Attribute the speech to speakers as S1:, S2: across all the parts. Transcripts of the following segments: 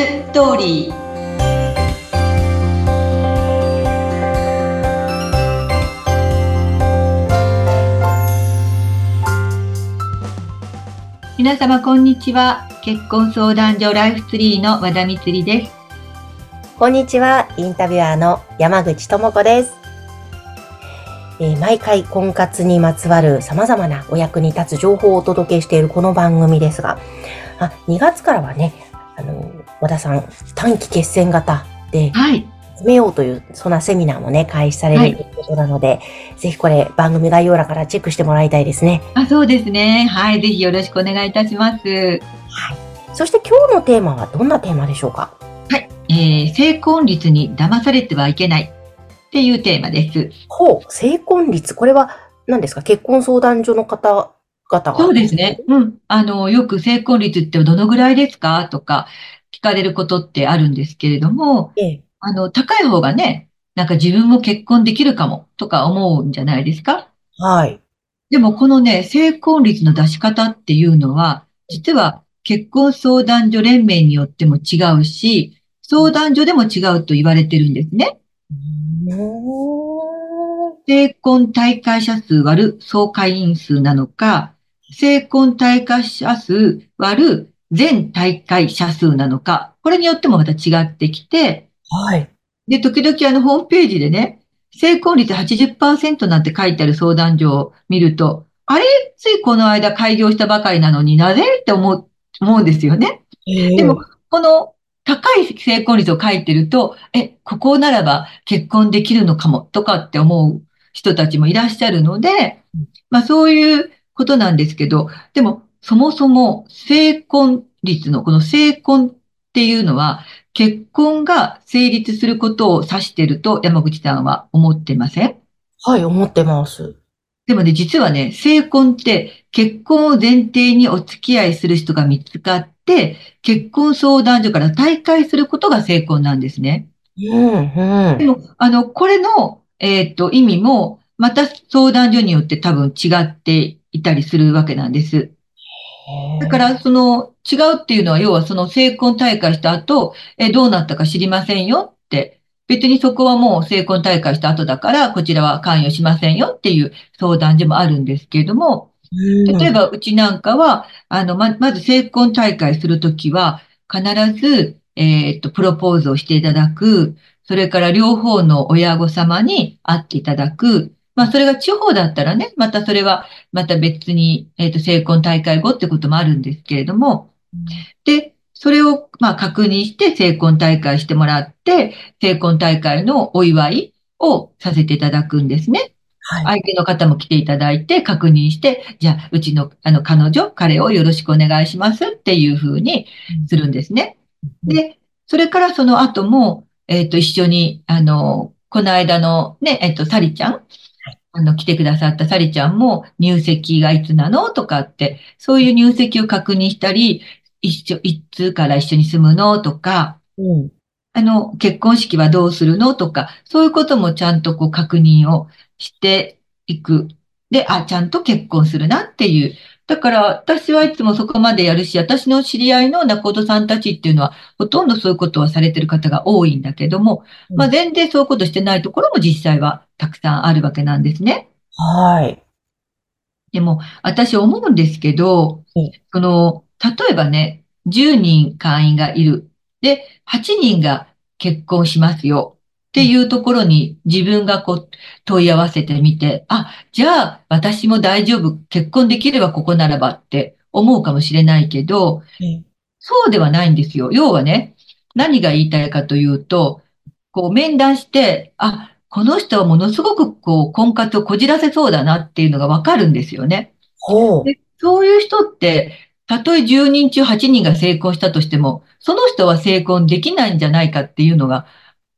S1: ストーリー皆様こんにちは結婚相談所ライフツリーの和田光です
S2: こんにちはインタビュアーの山口智子ですえ、毎回婚活にまつわる様々なお役に立つ情報をお届けしているこの番組ですが、あ2月からはね、あの、和田さん、短期決戦型で、はい。進めようという、そんなセミナーもね、開始されるということなので、はい、ぜひこれ、番組概要欄からチェックしてもらいたいですね。
S1: あ、そうですね。はい。ぜひよろしくお願いいたします。はい。
S2: そして今日のテーマはどんなテーマでしょうか？
S1: はい。えー、成婚率に騙されてはいけないっていうテーマです。
S2: ほう、成婚率。これは何ですか？結婚相談所の方方が。
S1: そうですね。うん。あの、よく成婚率ってどのぐらいですか？とか聞かれることってあるんですけれども、ええ、あの、高い方がね、なんか自分も結婚できるかもとか思うんじゃないですか？
S2: はい。
S1: でもこのね、成婚率の出し方っていうのは、実は結婚相談所連盟によっても違うし、相談所でも違うと言われてるんですね。成婚大会者数割る総会員数なのか、成婚大会者数割る全大会者数なのか、これによってもまた違ってきて、
S2: はい。
S1: で、時々あのホームページでね、成婚率80%なんて書いてある相談所を見ると、あれ？ついこの間開業したばかりなのになぜ？って思う、思うんですよね。えー、でも、この高い成婚率を書いてると、え、ここならば結婚できるのかもとかって思う人たちもいらっしゃるので、まあそういうことなんですけど、でもそもそも成婚率のこの成婚っていうのは結婚が成立することを指していると山口さんは思ってません？
S2: はい、思ってます。
S1: でもね、実はね、成婚って結婚を前提にお付き合いする人が見つかって、結婚相談所から退会することが成婚なんですね。
S2: うんうん、
S1: でも、あの、これの、えっ、と、意味も、また相談所によって多分違っていたりするわけなんです。だから、その、違うっていうのは、要はその成婚大会した後、え、どうなったか知りませんよって。別にそこはもう成婚大会した後だから、こちらは関与しませんよっていう相談でもあるんですけれども、例えばうちなんかは、あの、ま、まず成婚大会するときは、必ず、えっと、プロポーズをしていただく、それから両方の親御様に会っていただく、まあ、それが地方だったらね、またそれは、また別に、えっと、成婚大会後ってこともあるんですけれども、で、それを、まあ、確認して成婚大会してもらって、成婚大会のお祝いをさせていただくんですね。はい、相手の方も来ていただいて確認して、じゃあ、うちの、あの、彼女、彼をよろしくお願いしますっていうふうにするんですね。うん、で、それからその後も、えっ、ー、と、一緒に、あの、この間のね、えっ、ー、と、サリちゃん、あの、来てくださったサリちゃんも入籍がいつなのとかって、そういう入籍を確認したり、一緒、いつから一緒に住むのとか、うん、あの、結婚式はどうするのとか、そういうこともちゃんとこう確認をしていく。で、あ、ちゃんと結婚するなっていう。だから私はいつもそこまでやるし、私の知り合いの仲人さんたちっていうのは、ほとんどそういうことはされてる方が多いんだけども、うん、まあ全然そういうことしてないところも実際はたくさんあるわけなんですね。
S2: はい。
S1: でも、私思うんですけど、うん、その、例えばね、10人会員がいる。で、8人が結婚しますよ。っていうところに自分がこう問い合わせてみて、あ、じゃあ私も大丈夫、結婚できればここならばって思うかもしれないけど、うん、そうではないんですよ。要はね、何が言いたいかというと、こう面談して、あ、この人はものすごくこう婚活をこじらせそうだなっていうのがわかるんですよね。でそういう人って、たとえ10人中8人が成功したとしても、その人は成婚できないんじゃないかっていうのが、も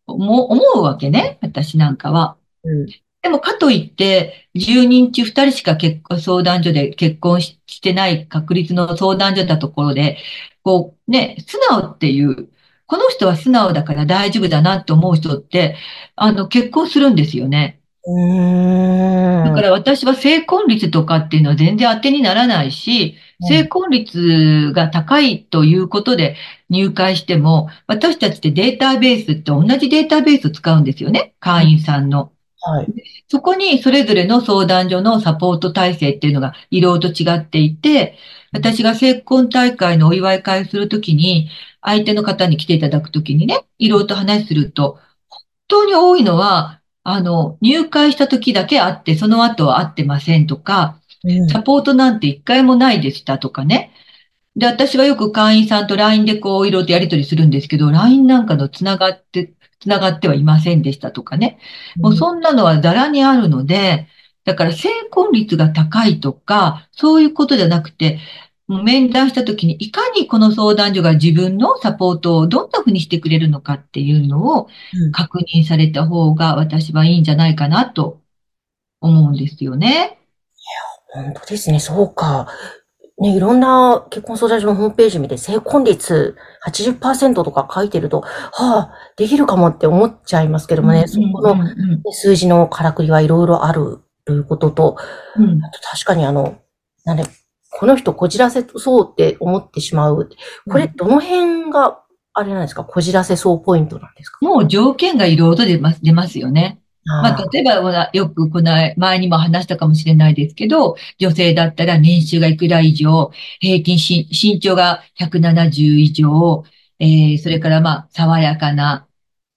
S1: 思うわけね。私なんかは。うん、でも、かといって、10人中2人しか結婚、相談所で結婚してない確率の相談所だところで、こう、ね、素直っていう、この人は素直だから大丈夫だなって思う人って、あの、結婚するんですよね。だから私は成婚率とかっていうのは全然当てにならないし、成婚率が高いということで入会しても、私たちってデータベースって同じデータベースを使うんですよね。会員さんの。
S2: はい。
S1: そこにそれぞれの相談所のサポート体制っていうのがいろいろと違っていて、私が成婚大会のお祝い会するときに、相手の方に来ていただくときにね、いろいろと話すると、本当に多いのは、あの、入会した時だけ会って、その後は会ってませんとか、
S2: うん
S1: サポートなんて一回もないでしたとかね。で、私はよく会員さんと LINE でこう、いろいろとやり取りするんですけど、LINE なんかのつながって、つながってはいませんでしたとかね。もうそんなのはざらにあるので、だから成婚率が高いとか、そういうことじゃなくて、面談したときに、いかにこの相談所が自分のサポートをどんなふうにしてくれるのかっていうのを
S2: うん
S1: 確認された方が私はいいんじゃないかなと思うんですよね。
S2: 本当ですね、そうか。ね、いろんな結婚相談所のホームページ見て、成婚率80%とか書いてると、はあ、できるかもって思っちゃいますけどもね、そこの数字のからくりはいろいろあるということと、
S1: うんうん
S2: あと確かにあの、なんで、この人こじらせそうって思ってしまう。これ、どの辺が、あれなんですか、こじらせそうポイントなんですか？
S1: もう条件がいろいろと出ます、出ますよね。まあ、
S2: あ
S1: 例えばよくこの前にも話したかもしれないですけど、女性だったら年収がいくら以上、平均し身長が170以上、えー、それからまあ、爽やかな、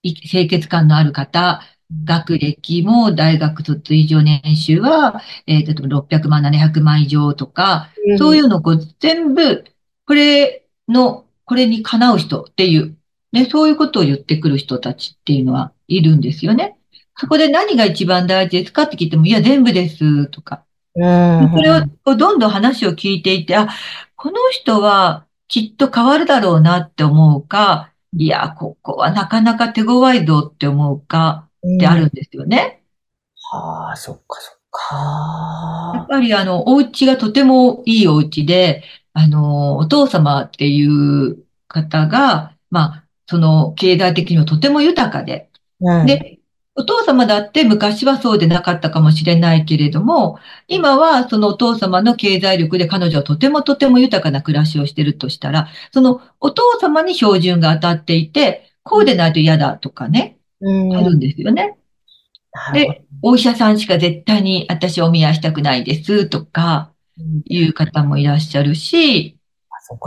S1: い清潔感のある方、学歴も大学卒以上年収は、えー、例えば600万、700万以上とか、そういうのを全部、これの、これにかなう人っていう、ね、そういうことを言ってくる人たちっていうのはいるんですよね。そこで何が一番大事ですかって聞いても、いや、全部です、とか。
S2: うん。
S1: それをどんどん話を聞いていて、あ、この人はきっと変わるだろうなって思うか、いや、ここはなかなか手強いぞって思うかってあるんですよね。
S2: はあ、そっかそっ
S1: やっ
S2: か。
S1: ぱりあの、お家がとてもいいお家で、あの、お父様っていう方が、まあ、その経済的にもとても豊かで、
S2: うん。
S1: で、お父様だって昔はそうでなかったかもしれないけれども、今はそのお父様の経済力で彼女はとてもとても豊かな暮らしをしてるとしたら、そのお父様に標準が当たっていて、こうでないと嫌だとかね、
S2: うん。
S1: あるんですよね。で、お医者さんしか絶対に私お見合いしたくないですとか
S2: うん
S1: いう方もいらっしゃるし。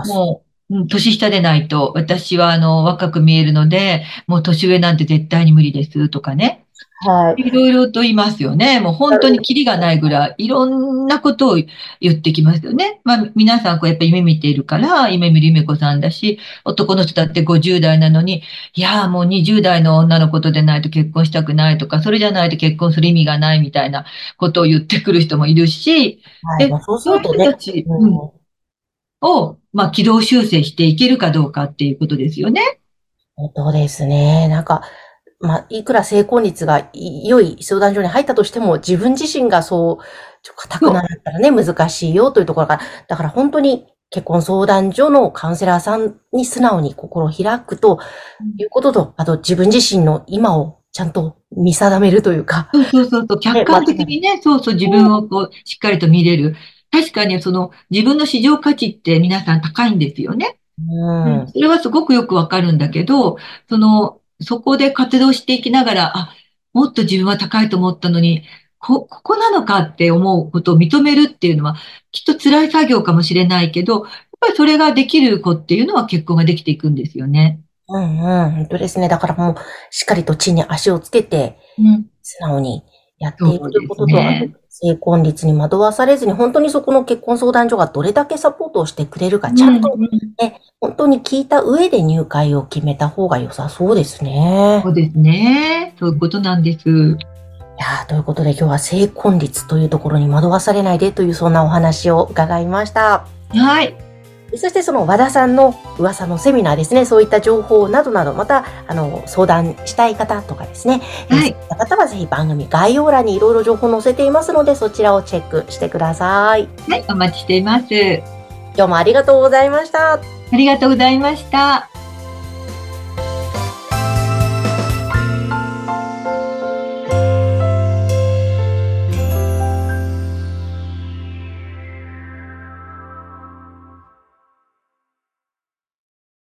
S1: もう、うん年下でないと、私はあの若く見えるので、もう年上なんて絶対に無理ですとかね。
S2: はい。
S1: いろいろと言いますよね。もう本当にキリがないぐらい、いろんなことを言ってきますよね。まあ皆さんこうやっぱ夢見ているから、夢見る夢子さんだし、男の人だって50代なのに、いやーもう20代の女の子とでないと結婚したくないとか、それじゃないと結婚する意味がないみたいなことを言ってくる人もいるし、
S2: はい。まあそうするとね
S1: う
S2: ん
S1: を、まあ軌道修正していけるかどうかっていうことですよね。
S2: 本当ですね。なんか、まあ、いくら成婚率がい良い相談所に入ったとしても、自分自身がそう、ちょ固くなったらね、難しいよというところが、だから本当に結婚相談所のカウンセラーさんに素直に心を開くということと、あと自分自身の今をちゃんと見定めるというか、
S1: そうそうそうそう、客観的にね、そうそう、自分をこう、しっかりと見れる。確かに、その、自分の市場価値って皆さん高いんですよね。
S2: うん。
S1: それはすごくよくわかるんだけど、その、そこで活動していきながら、あ、もっと自分は高いと思ったのに、こ、ここなのかって思うことを認めるっていうのは、きっと辛い作業かもしれないけど、やっぱりそれができる子っていうのは結婚ができていくんですよね。
S2: うんうん。本当ですね。だからもう、しっかりと地に足をつけて、
S1: うん。
S2: 素直にやっていくということと、
S1: ね
S2: 成婚率に惑わされずに、本当にそこの結婚相談所がどれだけサポートをしてくれるか、ちゃんと
S1: うんうん
S2: 本当に聞いた上で入会を決めた方が良さそうですね
S1: そ。うですね。そういうことなんです。
S2: いやーということで今日は成婚率というところに惑わされないでというそんなお話を伺いました。
S1: はい。
S2: そしてその和田さんの噂のセミナーですね、そういった情報などなど、また、あの、相談したい方とかですね、
S1: はい
S2: そういった方はぜひ番組概要欄にいろいろ情報載せていますので、そちらをチェックしてください。
S1: はい、お待ちしています。
S2: 今日もありがとうございました。
S1: ありがとうございました。